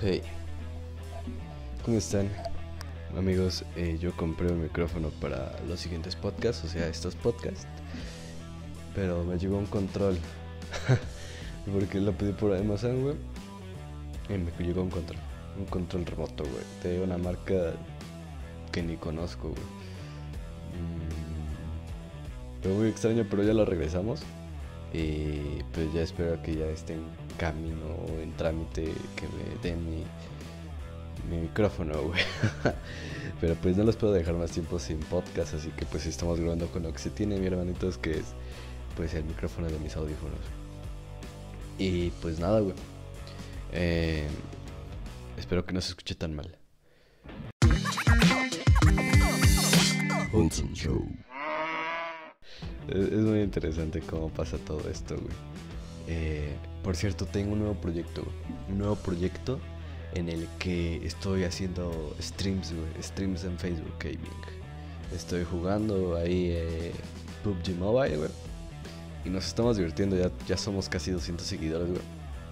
Hey, ¿cómo están? Amigos, eh, yo compré un micrófono para los siguientes podcasts, o sea, estos podcasts. Pero me llegó un control. Porque lo pedí por Amazon, güey. Y me llegó un control. Un control remoto, güey. De una marca que ni conozco, güey. Mm, fue muy extraño, pero ya lo regresamos. Y pues ya espero que ya esté en camino o en trámite que me den mi, mi micrófono, güey. Pero pues no los puedo dejar más tiempo sin podcast, así que pues estamos grabando con lo que se tiene, mi hermanitos, que es pues el micrófono de mis audífonos. Y pues nada, güey. Eh, espero que no se escuche tan mal. Show. Es, muy interesante cómo pasa todo esto, güey. Eh, por cierto, tengo un nuevo proyecto, Un nuevo proyecto en el que estoy haciendo streams, güey. Streams en Facebook Gaming. Estoy jugando ahí eh, PUBG Mobile, güey. Y nos estamos divirtiendo, ya, ya somos casi 200 seguidores, güey.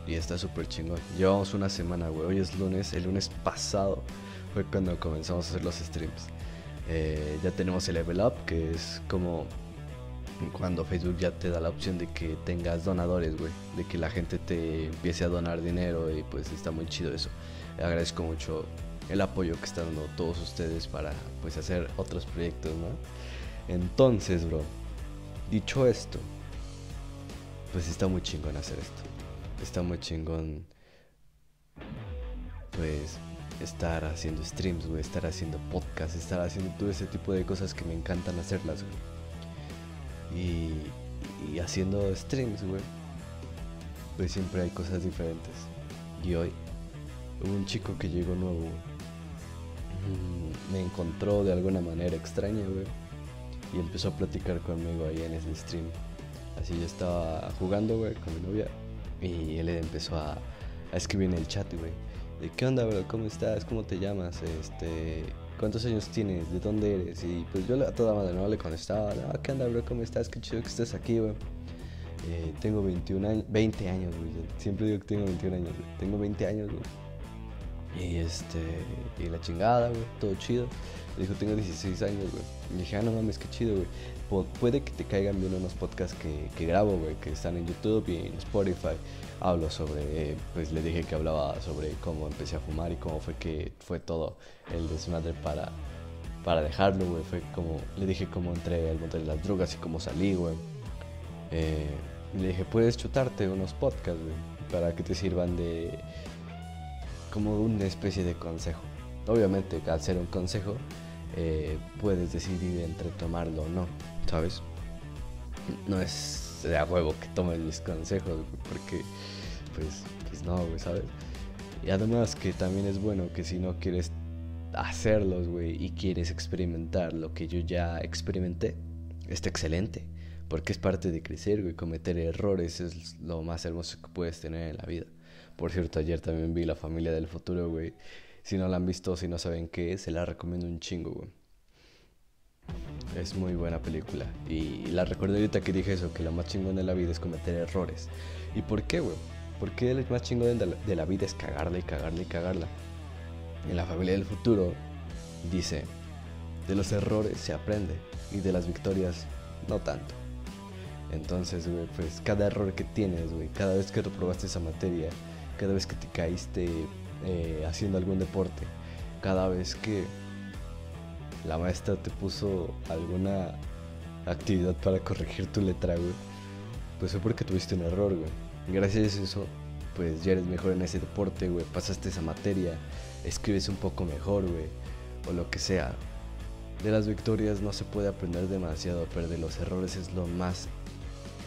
Y está súper chingón. Llevamos una semana, güey. Hoy es lunes. El lunes pasado fue cuando comenzamos a hacer los streams. Eh, ya tenemos el level up, que es como cuando Facebook ya te da la opción de que tengas donadores, güey, de que la gente te empiece a donar dinero y pues está muy chido eso. Agradezco mucho el apoyo que están dando todos ustedes para pues hacer otros proyectos, ¿no? Entonces, bro, dicho esto, pues está muy chingón hacer esto. Está muy chingón pues estar haciendo streams, güey, estar haciendo podcasts, estar haciendo todo ese tipo de cosas que me encantan hacerlas, güey y, haciendo streams, güey, pues siempre hay cosas diferentes. Y hoy hubo un chico que llegó nuevo, mm, me encontró de alguna manera extraña, güey, y empezó a platicar conmigo ahí en ese stream. Así yo estaba jugando, güey, con mi novia, y él empezó a, escribir en el chat, güey. Qué onda, ¿cómo estás? ¿Cómo te llamas? Este, ¿cuántos años tienes? ¿De dónde eres? Y pues yo a toda madre no le contestaba, ah, ¿qué onda, bro? ¿Cómo estás? Qué chido que estés aquí, güey. Eh, tengo 21 años, 20 años, güey. Siempre digo que tengo 21 años, güey. Tengo 20 años, güey. Y este, y la chingada, güey, todo chido. Le dijo, tengo 16 años, güey. Y dije, ah, no mames, qué chido, güey. puede que te caigan bien unos podcasts que, que grabo, güey, que están en YouTube y en Spotify hablo sobre, pues le dije que hablaba sobre cómo empecé a fumar y cómo fue que fue todo el desmadre para, para dejarlo, güey. Fue como, le dije cómo entré al mundo de las drogas y cómo salí, güey. Eh, le dije, puedes chutarte unos podcasts, güey, para que te sirvan de, como una especie de consejo. Obviamente, al ser un consejo, eh, puedes decidir entre tomarlo o no, ¿sabes? No es de a huevo que tomes mis consejos, porque pues, pues no, güey, ¿sabes? Y además que también es bueno que si no quieres hacerlos, güey, y quieres experimentar lo que yo ya experimenté, está excelente. Porque es parte de crecer, güey. Cometer errores es lo más hermoso que puedes tener en la vida. Por cierto, ayer también vi La Familia del Futuro, güey. Si no la han visto, si no saben qué es, se la recomiendo un chingo, güey. Es muy buena película. Y la recuerdo ahorita que dije eso, que lo más chingón de la vida es cometer errores. ¿Y por qué, güey? Porque el más chingón de la vida es cagarla y cagarla y cagarla. En la familia del futuro dice, de los errores se aprende y de las victorias no tanto. Entonces, güey, pues cada error que tienes, güey, cada vez que reprobaste esa materia, cada vez que te caíste eh, haciendo algún deporte, cada vez que la maestra te puso alguna actividad para corregir tu letra, güey, pues fue porque tuviste un error, güey. Gracias a eso, pues ya eres mejor en ese deporte, güey. Pasaste esa materia, escribes un poco mejor, güey. O lo que sea. De las victorias no se puede aprender demasiado, pero de los errores es lo más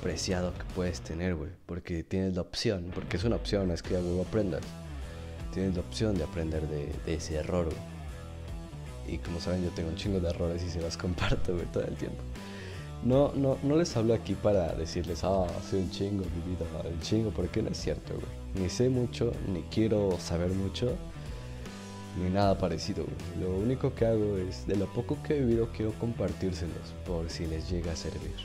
preciado que puedes tener, güey. Porque tienes la opción, porque es una opción, es que algo aprendas. Tienes la opción de aprender de, de ese error, güey. Y como saben, yo tengo un chingo de errores y se los comparto, todo el tiempo. No, no, no les hablo aquí para decirles, ah, soy un chingo, mi vida, el chingo, porque no es cierto, güey. Ni sé mucho, ni quiero saber mucho, ni nada parecido, güey. Lo único que hago es, de lo poco que he vivido, quiero compartírselos por si les llega a servir.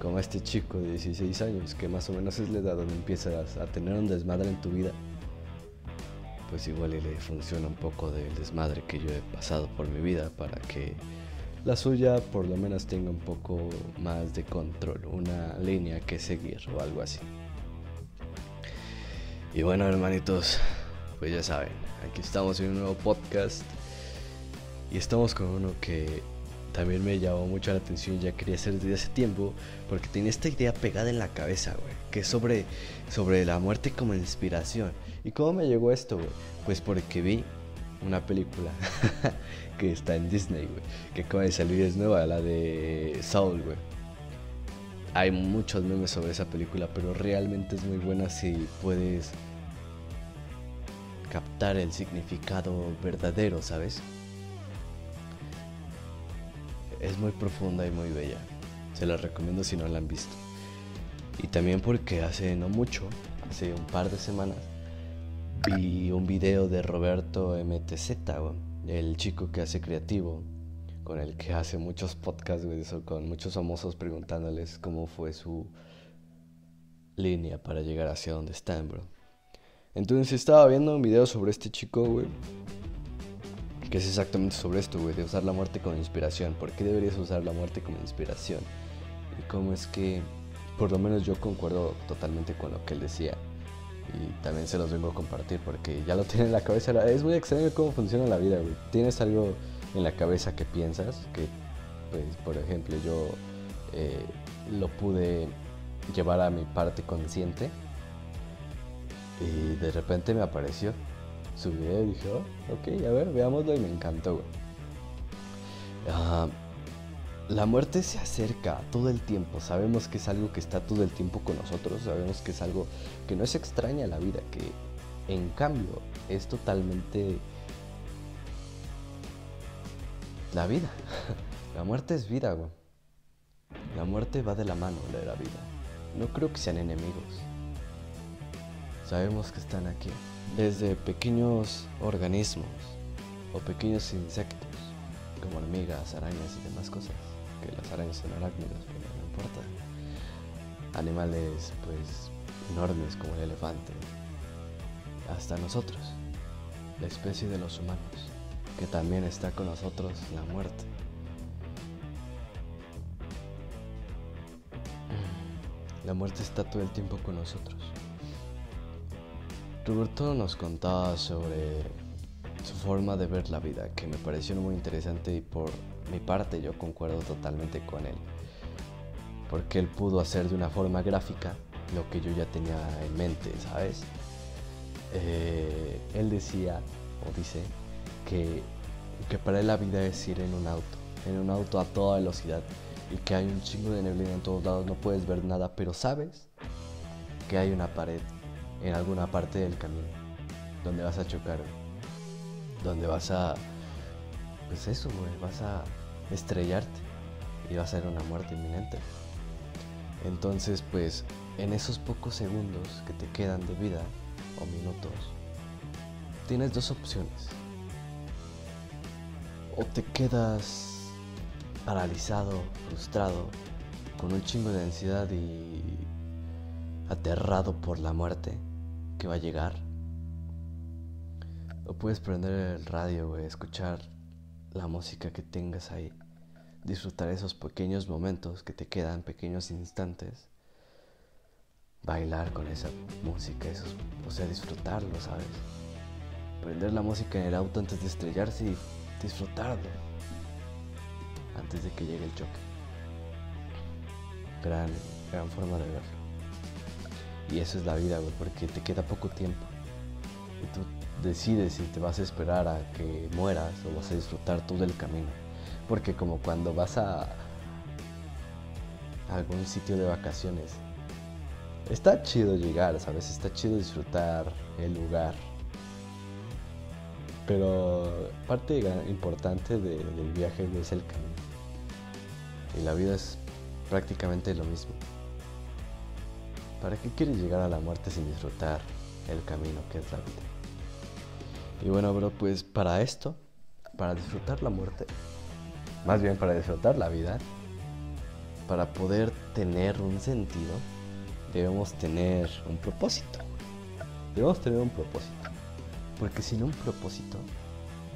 como este chico de 16 años, que más o menos es la edad donde empiezas a tener un desmadre en tu vida, pues igual le funciona un poco del desmadre que yo he pasado por mi vida para que la suya por lo menos tenga un poco más de control, una línea que seguir o algo así. Y bueno, hermanitos, pues ya saben, aquí estamos en un nuevo podcast y estamos con uno que también me llamó mucho la atención, ya quería hacer desde hace tiempo, porque tenía esta idea pegada en la cabeza, güey, que es sobre, sobre la muerte como inspiración. ¿Y cómo me llegó esto, güey? Pues porque vi una película que está en Disney, güey, que acaba de salir, es nueva, la de Soul, güey. Hay muchos memes sobre esa película, pero realmente es muy buena si puedes captar el significado verdadero, ¿sabes? Es muy profunda y muy bella. Se la recomiendo si no la han visto. Y también porque hace no mucho, hace un par de semanas, vi un video de Roberto MTZ, el chico que hace creativo, con el que hace muchos podcasts, con muchos famosos preguntándoles cómo fue su línea para llegar hacia donde están, bro. Entonces estaba viendo un video sobre este chico, que es exactamente sobre esto, de usar la muerte como inspiración. ¿Por qué deberías usar la muerte como inspiración? Y cómo es que, por lo menos yo concuerdo totalmente con lo que él decía. Y también se los vengo a compartir porque ya lo tiene en la cabeza. Es muy extraño cómo funciona la vida, güey. Tienes algo en la cabeza que piensas, que, pues, por ejemplo, yo eh, lo pude llevar a mi parte consciente y de repente me apareció subí y dije, oh, ok, a ver, veámoslo y me encantó, ah, la muerte se acerca todo el tiempo, sabemos que es algo que está todo el tiempo con nosotros, sabemos que es algo que no es extraña a la vida, que en cambio es totalmente la vida. La muerte es vida, güey. La muerte va de la mano de la vida. No creo que sean enemigos. Sabemos que están aquí desde pequeños organismos o pequeños insectos como hormigas, arañas y demás cosas, que las arañas son arácnidos, pero no importa. Animales pues enormes como el elefante, hasta nosotros, la especie de los humanos, que también está con nosotros la muerte. La muerte está todo el tiempo con nosotros. Roberto nos contaba sobre su forma de ver la vida, que me pareció muy interesante y por mi parte yo concuerdo totalmente con él. Porque él pudo hacer de una forma gráfica lo que yo ya tenía en mente, ¿sabes? Eh, él decía, o dice, que, que para él la vida es ir en un auto, en un auto a toda velocidad y que hay un chingo de neblina en todos lados, no puedes ver nada, pero sabes que hay una pared en alguna parte del camino, donde vas a chocar, donde vas a, pues eso, güey, vas a estrellarte y va a ser una muerte inminente. Entonces, pues, en esos pocos segundos que te quedan de vida, o minutos, tienes dos opciones. O te quedas paralizado, frustrado, con un chingo de ansiedad y aterrado por la muerte va a llegar. O puedes prender el radio, güey, escuchar la música que tengas ahí. Disfrutar esos pequeños momentos que te quedan, pequeños instantes. Bailar con esa música, esos, o sea, disfrutarlo, ¿sabes? Prender la música en el auto antes de estrellarse y disfrutarlo. Antes de que llegue el choque. Gran, gran forma de verlo. Y eso es la vida, güey, porque te queda poco tiempo. Y tú decides si te vas a esperar a que mueras o vas a disfrutar todo el camino. Porque como cuando vas a algún sitio de vacaciones, está chido llegar, ¿sabes? Está chido disfrutar el lugar. Pero parte importante del viaje es el camino. Y la vida es prácticamente lo mismo. ¿Para qué quieres llegar a la muerte sin disfrutar el camino que es la vida? Y bueno, bro, pues para esto, para disfrutar la muerte, más bien para disfrutar la vida, para poder tener un sentido, debemos tener un propósito. Debemos tener un propósito. Porque sin un propósito,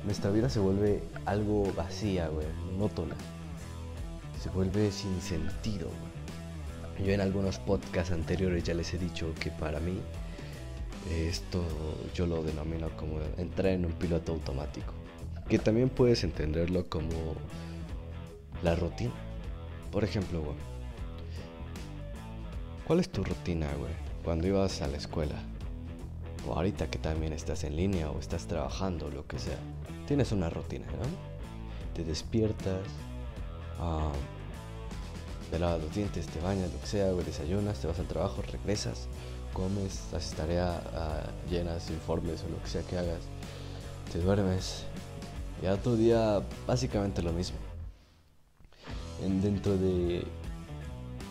nuestra vida se vuelve algo vacía, güey, monótona. Se vuelve sin sentido, Yo en algunos podcasts anteriores ya les he dicho que para mí esto yo lo denomino como entrar en un piloto automático. Que también puedes entenderlo como la rutina. Por ejemplo, güey. ¿Cuál es tu rutina, güey? Cuando ibas a la escuela. O ahorita que también estás en línea o estás trabajando, lo que sea. Tienes una rutina, ¿no? Te despiertas, uh, te lavas los dientes, te bañas, lo que sea, güey, desayunas, te vas al trabajo, regresas, comes, haces tarea, uh, llenas informes o lo que sea que hagas, te duermes. Y a tu día básicamente lo mismo dentro de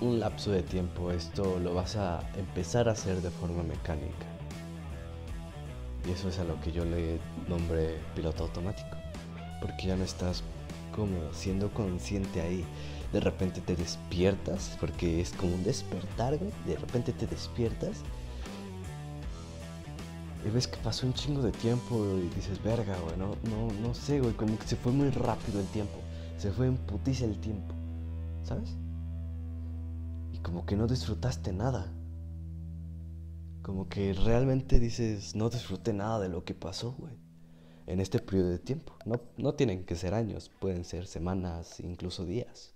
un lapso de tiempo esto lo vas a empezar a hacer de forma mecánica. Y eso es a lo que yo le nombré piloto automático. Porque ya no estás como siendo consciente ahí. De repente te despiertas, porque es como un despertar, De repente te despiertas. Y ves que pasó un chingo de tiempo y dices, verga, güey, no, no, no sé, güey, como que se fue muy rápido el tiempo. Se fue en putiza el tiempo. ¿sabes? Y como que no disfrutaste nada. Como que realmente dices, no disfruté nada de lo que pasó, güey. En este periodo de tiempo. No, no tienen que ser años, pueden ser semanas, incluso días.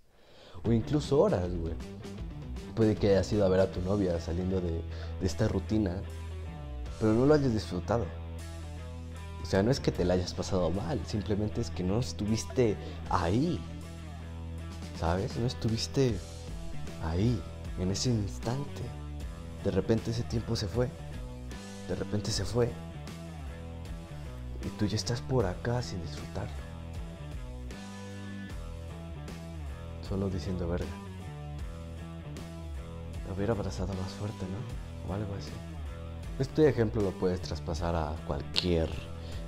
O incluso horas, güey. Puede que hayas ido a ver a tu novia saliendo de, de esta rutina, pero no lo hayas disfrutado. O sea, no es que te la hayas pasado mal, simplemente es que no estuviste ahí. ¿Sabes? No estuviste ahí, en ese instante. De repente ese tiempo se fue. De repente se fue. Y tú ya estás por acá sin disfrutarlo. Solo diciendo verga. Lo hubiera abrazado más fuerte, ¿no? O algo así. Este ejemplo lo puedes traspasar a cualquier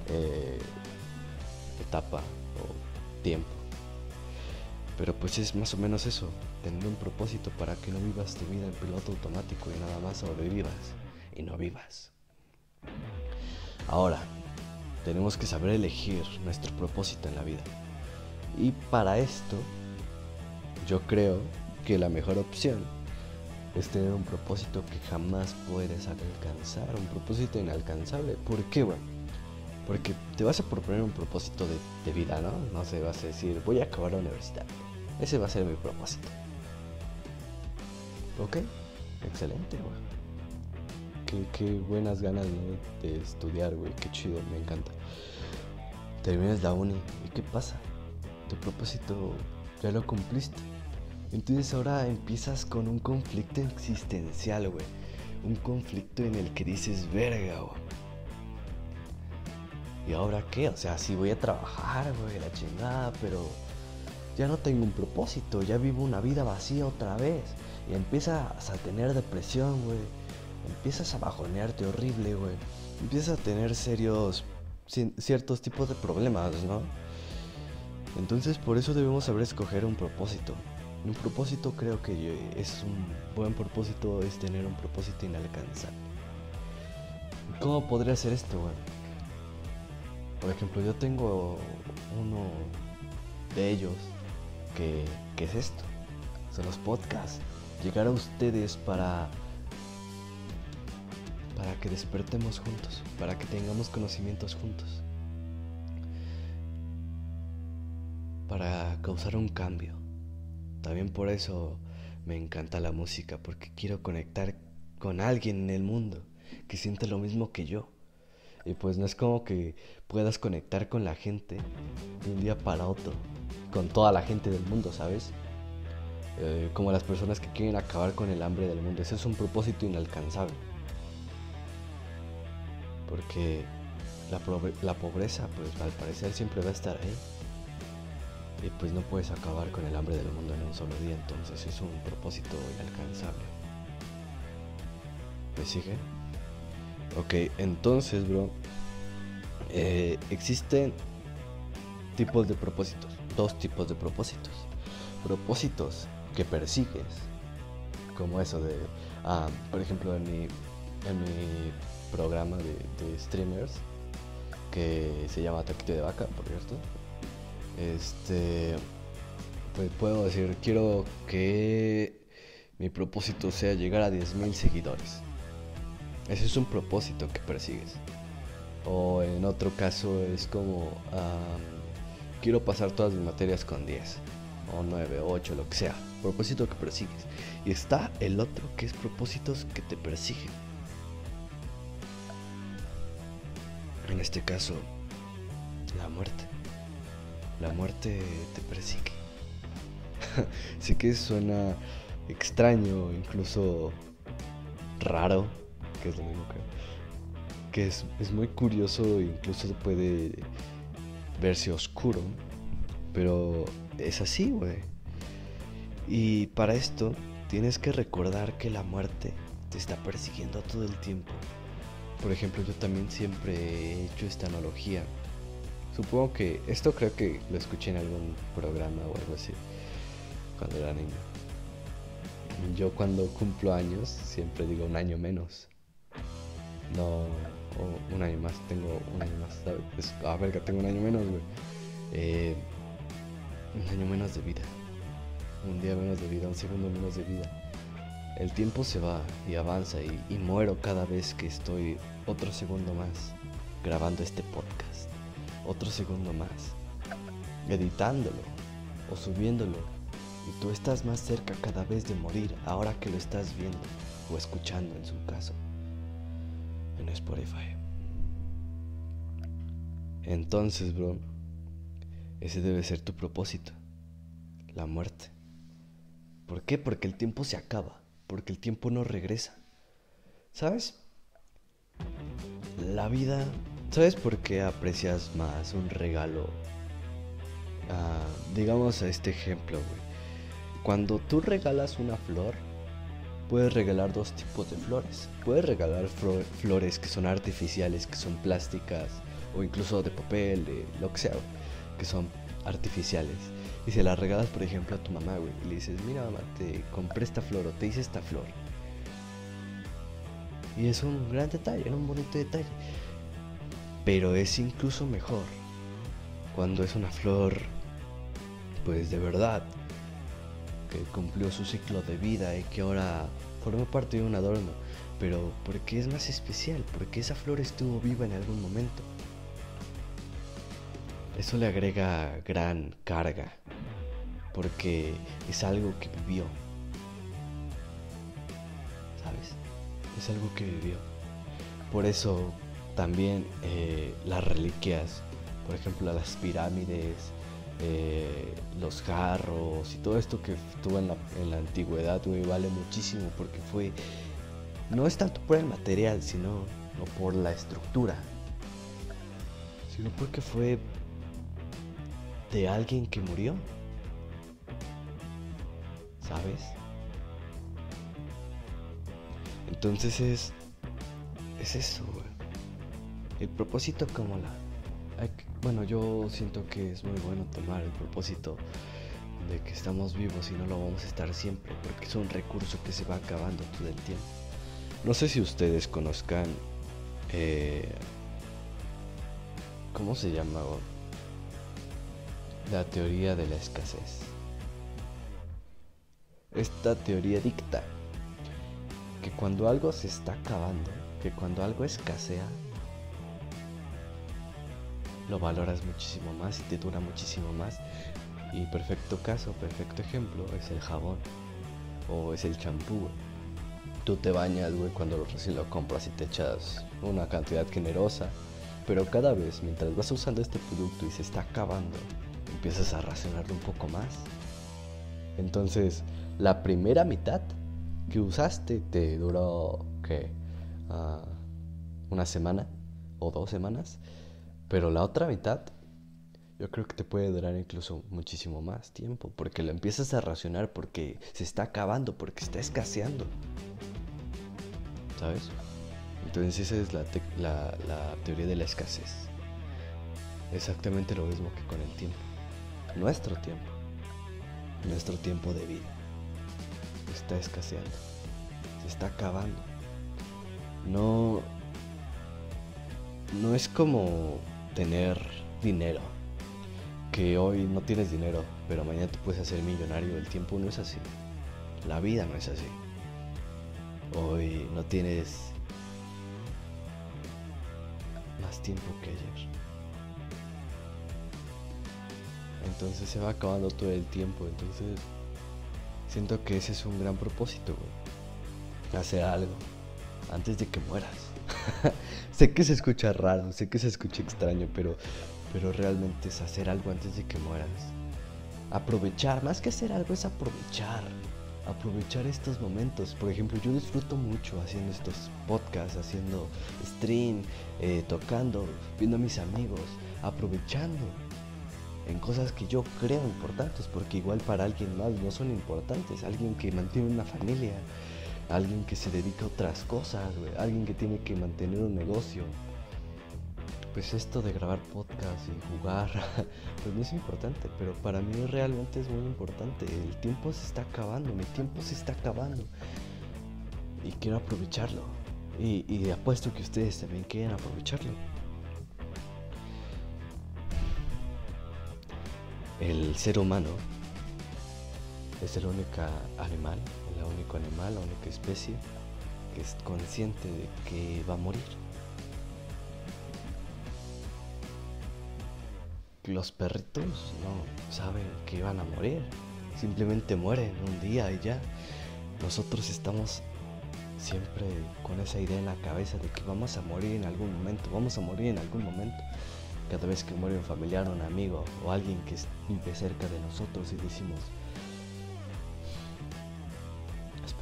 eh, etapa o tiempo. Pero pues es más o menos eso, tener un propósito para que no vivas tu vida en piloto automático y nada más sobrevivas y no vivas. Ahora, tenemos que saber elegir nuestro propósito en la vida. Y para esto, yo creo que la mejor opción es tener un propósito que jamás puedes alcanzar, un propósito inalcanzable. ¿Por qué, bueno? Porque te vas a proponer un propósito de, vida, ¿no? No sé, vas a decir, voy a acabar la universidad. Ese va a ser mi propósito. Ok, excelente, güey. Qué, buenas ganas de estudiar, güey. Qué chido, me encanta. Terminas la uni y ¿qué pasa? Tu propósito ya lo cumpliste. Entonces ahora empiezas con un conflicto existencial, güey. Un conflicto en el que dices, verga, güey ¿Y ahora qué? O sea, sí voy a trabajar, güey, la chingada, pero ya no tengo un propósito, ya vivo una vida vacía otra vez. Y empiezas a tener depresión, güey. Empiezas a bajonearte horrible, güey. Empiezas a tener serios, ciertos tipos de problemas, ¿no? Entonces por eso debemos saber escoger un propósito. Un propósito creo que es un buen propósito, es tener un propósito inalcanzable. ¿Cómo podría ser esto, güey? Por ejemplo, yo tengo uno de ellos que, es esto. Son los podcasts. Llegar a ustedes para para que despertemos juntos, para que tengamos conocimientos juntos, para causar un cambio. También por eso me encanta la música, porque quiero conectar con alguien en el mundo que siente lo mismo que yo. Y pues no es como que puedas conectar con la gente de un día para otro, con toda la gente del mundo, ¿sabes? Eh, como las personas que quieren acabar con el hambre del mundo. Ese es un propósito inalcanzable. Porque la, la pobreza, pues al parecer siempre va a estar ahí. Y pues no puedes acabar con el hambre del mundo en un solo día, entonces es un propósito inalcanzable. ¿Me sigue? Ok, entonces, bro, eh, existen tipos de propósitos, dos tipos de propósitos. Propósitos que persigues. Como eso de, ah, por ejemplo, en mi, en mi programa de, de streamers, que se llama Taquito de Vaca, por cierto. Este, pues puedo decir, quiero que mi propósito sea llegar a 10.000 seguidores. Ese es un propósito que persigues. O en otro caso es como, quiero pasar todas mis materias con 10, o 9, 8, lo que sea. Propósito que persigues. Y está el otro que es propósitos que te persiguen. En este caso, la muerte. La muerte te persigue. sí que suena extraño, incluso raro, que es lo mismo que, que es, es muy curioso, incluso puede verse oscuro, pero es así, güey. Y para esto tienes que recordar que la muerte te está persiguiendo todo el tiempo. Por ejemplo, yo también siempre he hecho esta analogía. Supongo que esto creo que lo escuché en algún programa o algo así cuando era niño. Yo cuando cumplo años siempre digo un año menos. No, o un año más, tengo un año más, ¿sabes? a ver, que tengo un año menos, güey. Eh, un año menos de vida. Un día menos de vida, un segundo menos de vida. El tiempo se va y avanza y, muero cada vez que estoy otro segundo más grabando este podcast. Otro segundo más. Editándolo o subiéndolo. Y tú estás más cerca cada vez de morir ahora que lo estás viendo o escuchando en su caso. En Spotify. Entonces, bro, ese debe ser tu propósito. La muerte. ¿Por qué? Porque el tiempo se acaba porque el tiempo no regresa. ¿Sabes? La vida... ¿Sabes por qué aprecias más un regalo? Ah, digamos a este ejemplo, güey. Cuando tú regalas una flor, puedes regalar dos tipos de flores. Puedes regalar flores que son artificiales, que son plásticas, o incluso de papel, de lo que sea, que son artificiales. Y se la regalas, por ejemplo, a tu mamá, güey. Y le dices, mira mamá, te compré esta flor o te hice esta flor. Y es un gran detalle, un bonito detalle. Pero es incluso mejor cuando es una flor, pues de verdad, que cumplió su ciclo de vida y que ahora forma parte de un adorno. Pero porque es más especial, porque esa flor estuvo viva en algún momento. Eso le agrega gran carga, porque es algo que vivió. ¿Sabes? Es algo que vivió. Por eso también eh, las reliquias, por ejemplo las pirámides, eh, los jarros y todo esto que estuvo en la, en la antigüedad, vale muchísimo porque fue, no es tanto por el material, sino no por la estructura, sino porque fue de alguien que murió. ¿Sabes? Entonces es. Es eso, El propósito como la. Bueno, yo siento que es muy bueno tomar el propósito de que estamos vivos y no lo vamos a estar siempre, porque es un recurso que se va acabando todo el tiempo. No sé si ustedes conozcan. Eh, ¿Cómo se llama? La teoría de la escasez. Esta teoría dicta que cuando algo se está acabando, que cuando algo escasea, lo valoras muchísimo más y te dura muchísimo más. Y perfecto caso, perfecto ejemplo es el jabón o es el champú. Tú te bañas, güey, cuando recién lo compras y te echas una cantidad generosa. Pero cada vez, mientras vas usando este producto y se está acabando, empiezas a racionarlo un poco más. Entonces, la primera mitad que usaste te duró, ¿qué? Ah, una semana o dos semanas. Pero la otra mitad, yo creo que te puede durar incluso muchísimo más tiempo. Porque lo empiezas a racionar porque se está acabando, porque está escaseando. ¿Sabes? Entonces esa es la, la teoría de la escasez. Exactamente lo mismo que con el tiempo nuestro tiempo, nuestro tiempo de vida. está escaseando, se está acabando. No, no es como tener dinero, que hoy no tienes dinero, pero mañana te puedes hacer millonario. El tiempo no es así, la vida no es así. Hoy no tienes más tiempo que ayer. Entonces se va acabando todo el tiempo. Entonces siento que ese es un gran propósito, güey. Hacer algo antes de que mueras. sé que se escucha raro, sé que se escucha extraño, pero, pero realmente es hacer algo antes de que mueras. Aprovechar, más que hacer algo es aprovechar. Aprovechar estos momentos. Por ejemplo, yo disfruto mucho haciendo estos podcasts, haciendo stream, eh, tocando, viendo a mis amigos, aprovechando en cosas que yo creo importantes, porque igual para alguien más no son importantes. Alguien que mantiene una familia, alguien que se dedica a otras cosas, alguien que tiene que mantener un negocio. Pues esto de grabar podcast y jugar, pues no es importante, pero para mí realmente es muy importante. El tiempo se está acabando, mi tiempo se está acabando. Y quiero aprovecharlo. Y, y apuesto que ustedes también quieren aprovecharlo. El ser humano es el único animal, el único animal, la única especie que es consciente de que va a morir. Los perritos no saben que van a morir, simplemente mueren un día y ya. Nosotros estamos siempre con esa idea en la cabeza de que vamos a morir en algún momento, vamos a morir en algún momento cada vez que muere un familiar, un amigo o alguien que vive cerca de nosotros y decimos,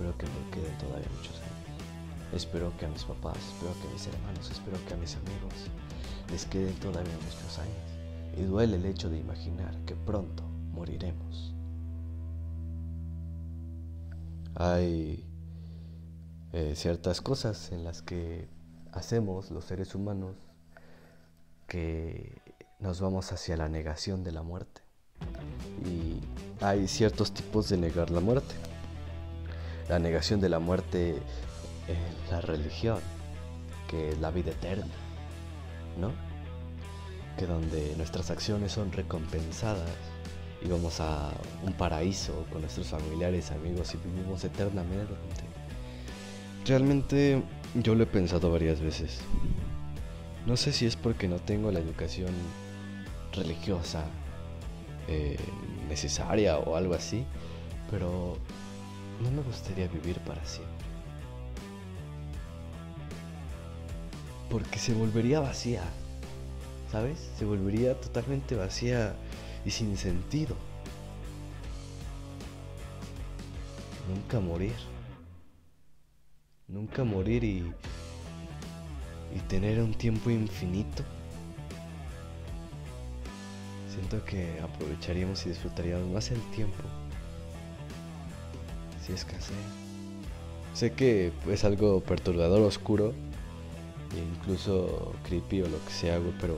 espero que me queden todavía muchos años. Espero que a mis papás, espero que a mis hermanos, espero que a mis amigos les queden todavía muchos años. Y duele el hecho de imaginar que pronto moriremos. Hay eh, ciertas cosas en las que hacemos los seres humanos que nos vamos hacia la negación de la muerte. Y hay ciertos tipos de negar la muerte. La negación de la muerte en la religión, que es la vida eterna, ¿no? Que donde nuestras acciones son recompensadas y vamos a un paraíso con nuestros familiares, amigos y vivimos eternamente. Realmente yo lo he pensado varias veces. No sé si es porque no tengo la educación religiosa eh, necesaria o algo así, pero no me gustaría vivir para siempre. Porque se volvería vacía, ¿sabes? Se volvería totalmente vacía y sin sentido. Nunca morir. Nunca morir y y tener un tiempo infinito, siento que aprovecharíamos y disfrutaríamos más el tiempo si escasea. Sé que es algo perturbador, oscuro, e incluso creepy o lo que sea, pero,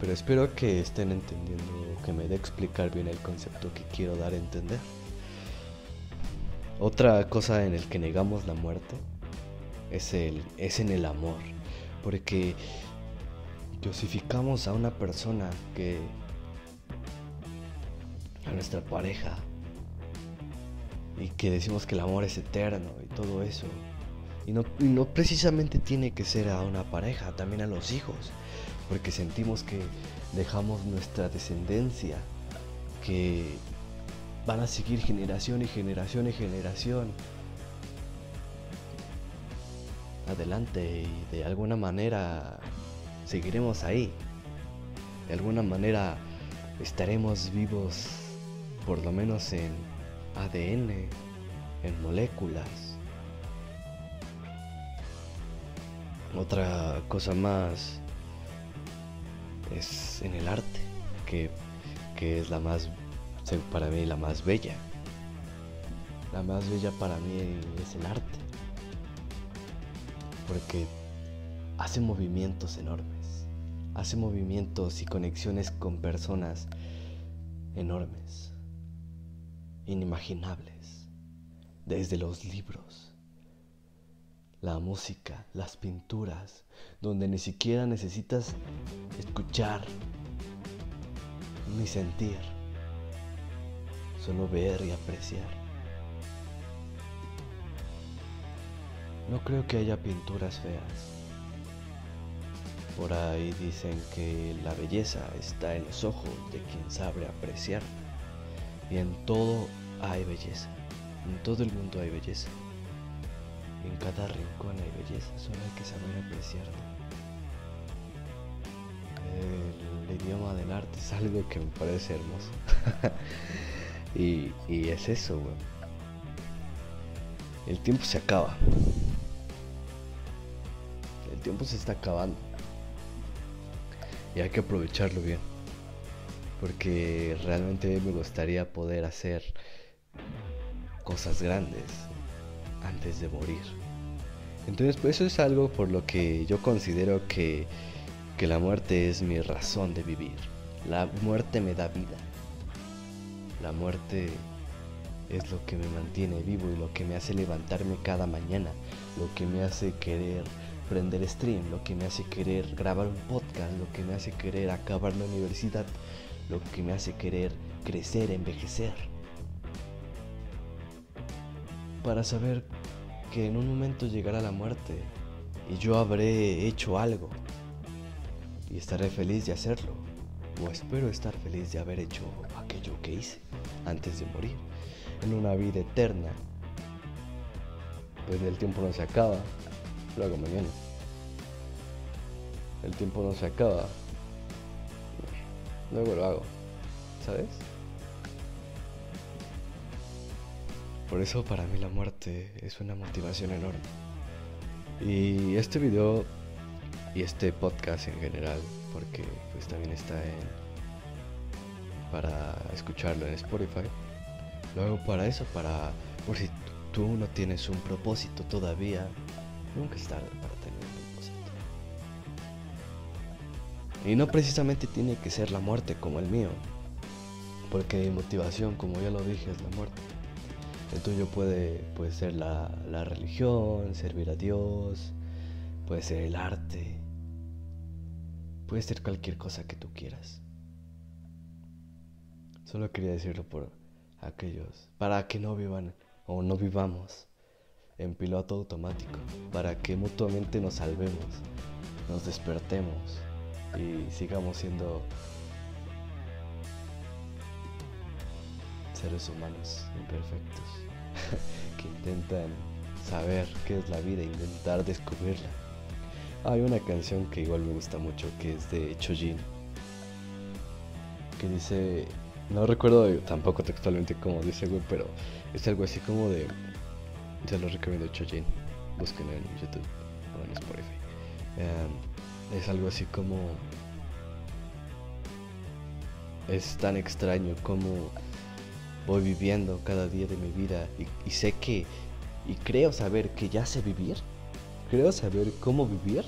pero espero que estén entendiendo, que me dé explicar bien el concepto que quiero dar a entender. Otra cosa en el que negamos la muerte es, el, es en el amor porque dosificamos a una persona que a nuestra pareja y que decimos que el amor es eterno y todo eso. Y no, no, precisamente tiene que ser a una pareja, también a los hijos, porque sentimos que dejamos nuestra descendencia, que van a seguir generación y generación y generación adelante y de alguna manera seguiremos ahí. De alguna manera estaremos vivos, por lo menos en ADN, en moléculas. Otra cosa más es en el arte, que, que es la más, para mí, la más bella. La más bella para mí es el arte porque hace movimientos enormes, hace movimientos y conexiones con personas enormes, inimaginables. desde los libros, la música, las pinturas, donde ni siquiera necesitas escuchar ni sentir, solo ver y apreciar. No creo que haya pinturas feas. Por ahí dicen que la belleza está en los ojos de quien sabe apreciar. Y en todo hay belleza. En todo el mundo hay belleza. En cada rincón hay belleza, solo hay que saber apreciarla. El, idioma del arte es algo que me parece hermoso. y, y es eso, güey. El tiempo se acaba. El tiempo se está acabando. Y hay que aprovecharlo bien. Porque realmente me gustaría poder hacer cosas grandes antes de morir. Entonces, pues eso es algo por lo que yo considero que, que la muerte es mi razón de vivir. La muerte me da vida. La muerte es lo que me mantiene vivo y lo que me hace levantarme cada mañana, lo que me hace querer prender stream, lo que me hace querer grabar un podcast, lo que me hace querer acabar la universidad, lo que me hace querer crecer, envejecer. Para saber que en un momento llegará la muerte y yo habré hecho algo y estaré feliz de hacerlo o espero estar feliz de haber hecho aquello que hice antes de morir en una vida eterna. Pues el tiempo no se acaba luego mañana. El tiempo no se acaba luego lo hago ¿sabes? Por eso para mí la muerte es una motivación enorme. Y este video y este podcast en general, porque pues también está en para escucharlo en Spotify. Lo hago para eso, para por si tú no tienes un propósito todavía, nunca es tarde para tener un propósito. Y no precisamente tiene que ser la muerte como el mío, porque mi motivación, como ya lo dije, es la muerte. El tuyo puede, puede ser la, la religión, servir a Dios, puede ser el arte, puede ser cualquier cosa que tú quieras. Solo quería decirlo por aquellos, para que no vivan o no vivamos en piloto automático, para que mutuamente nos salvemos, nos despertemos y sigamos siendo seres humanos imperfectos que intentan saber qué es la vida intentar descubrirla. Hay una canción que igual me gusta mucho que es de Chojin que dice, no recuerdo tampoco textualmente como dice, güey, pero es algo así como de, se lo recomiendo Chojin, busquen en YouTube o en Spotify. Em, es algo así como, es tan extraño como voy viviendo cada día de mi vida y, sé que, y creo saber que ya sé vivir, creo saber cómo vivir,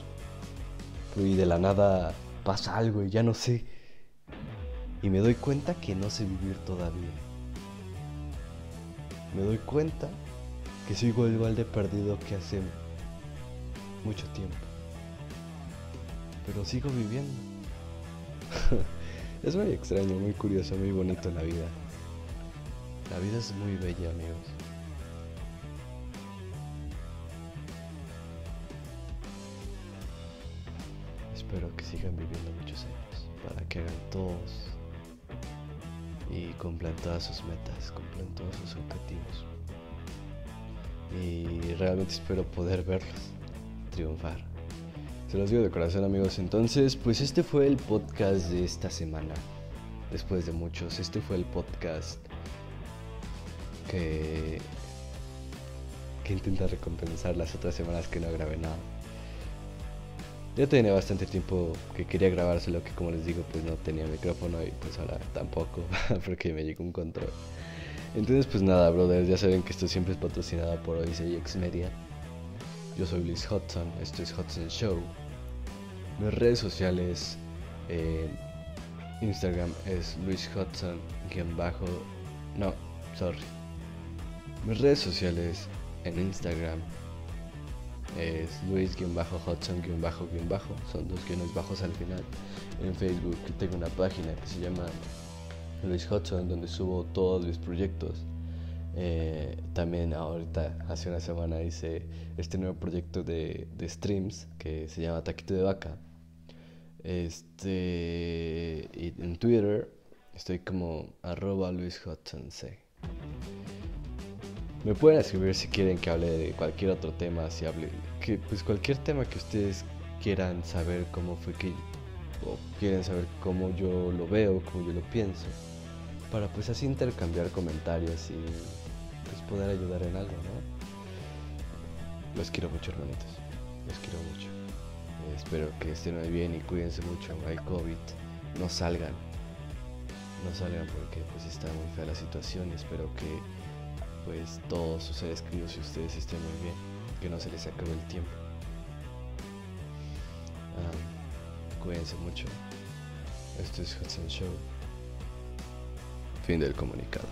y de la nada pasa algo y ya no sé. Y me doy cuenta que no sé vivir todavía. Me doy cuenta que sigo igual de perdido que hace mucho tiempo. Pero sigo viviendo. es muy extraño, muy curioso, muy bonito la vida. La vida es muy bella, amigos. Espero que sigan viviendo muchos años para que hagan todos y cumplan todas sus metas, cumplan todos sus objetivos. Y realmente espero poder verlos triunfar. Se los digo de corazón amigos. Entonces, pues este fue el podcast de esta semana. Después de muchos, este fue el podcast que, intenta recompensar las otras semanas que no grabé nada. Ya tenía bastante tiempo que quería grabárselo, que como les digo, pues no tenía micrófono y pues ahora tampoco, porque me llegó un control. Entonces, pues nada, brothers, ya saben que esto siempre es patrocinado por OICX Media. Yo soy Luis Hudson, esto es Hudson Show. Mis redes sociales en Instagram es Luis Hudson, bajo, no, sorry, Mis redes sociales en Instagram es Luis-Hudson-Bajo, son dos guiones bajos al final. En Facebook tengo una página que se llama Luis Hudson, donde subo todos mis proyectos. Eh, también ahorita, hace una semana, hice este nuevo proyecto de, de streams que se llama Taquito de Vaca. Este, y en Twitter estoy como arroba Luis. Me pueden escribir si quieren que hable de cualquier otro tema, si hable, que pues cualquier tema que ustedes quieran saber cómo fue que, o quieren saber cómo yo lo veo, cómo yo lo pienso, para pues así intercambiar comentarios y poder ayudar en algo, ¿no? Los quiero mucho, hermanitos, los quiero mucho. espero que estén muy bien y cuídense mucho, hay COVID, no salgan, no salgan porque pues está muy fea la situación y espero que pues todos sus seres y ustedes estén muy bien, que no se les acabe el tiempo. Ah, cuídense mucho. Esto es Hudson Show. Fin del comunicado.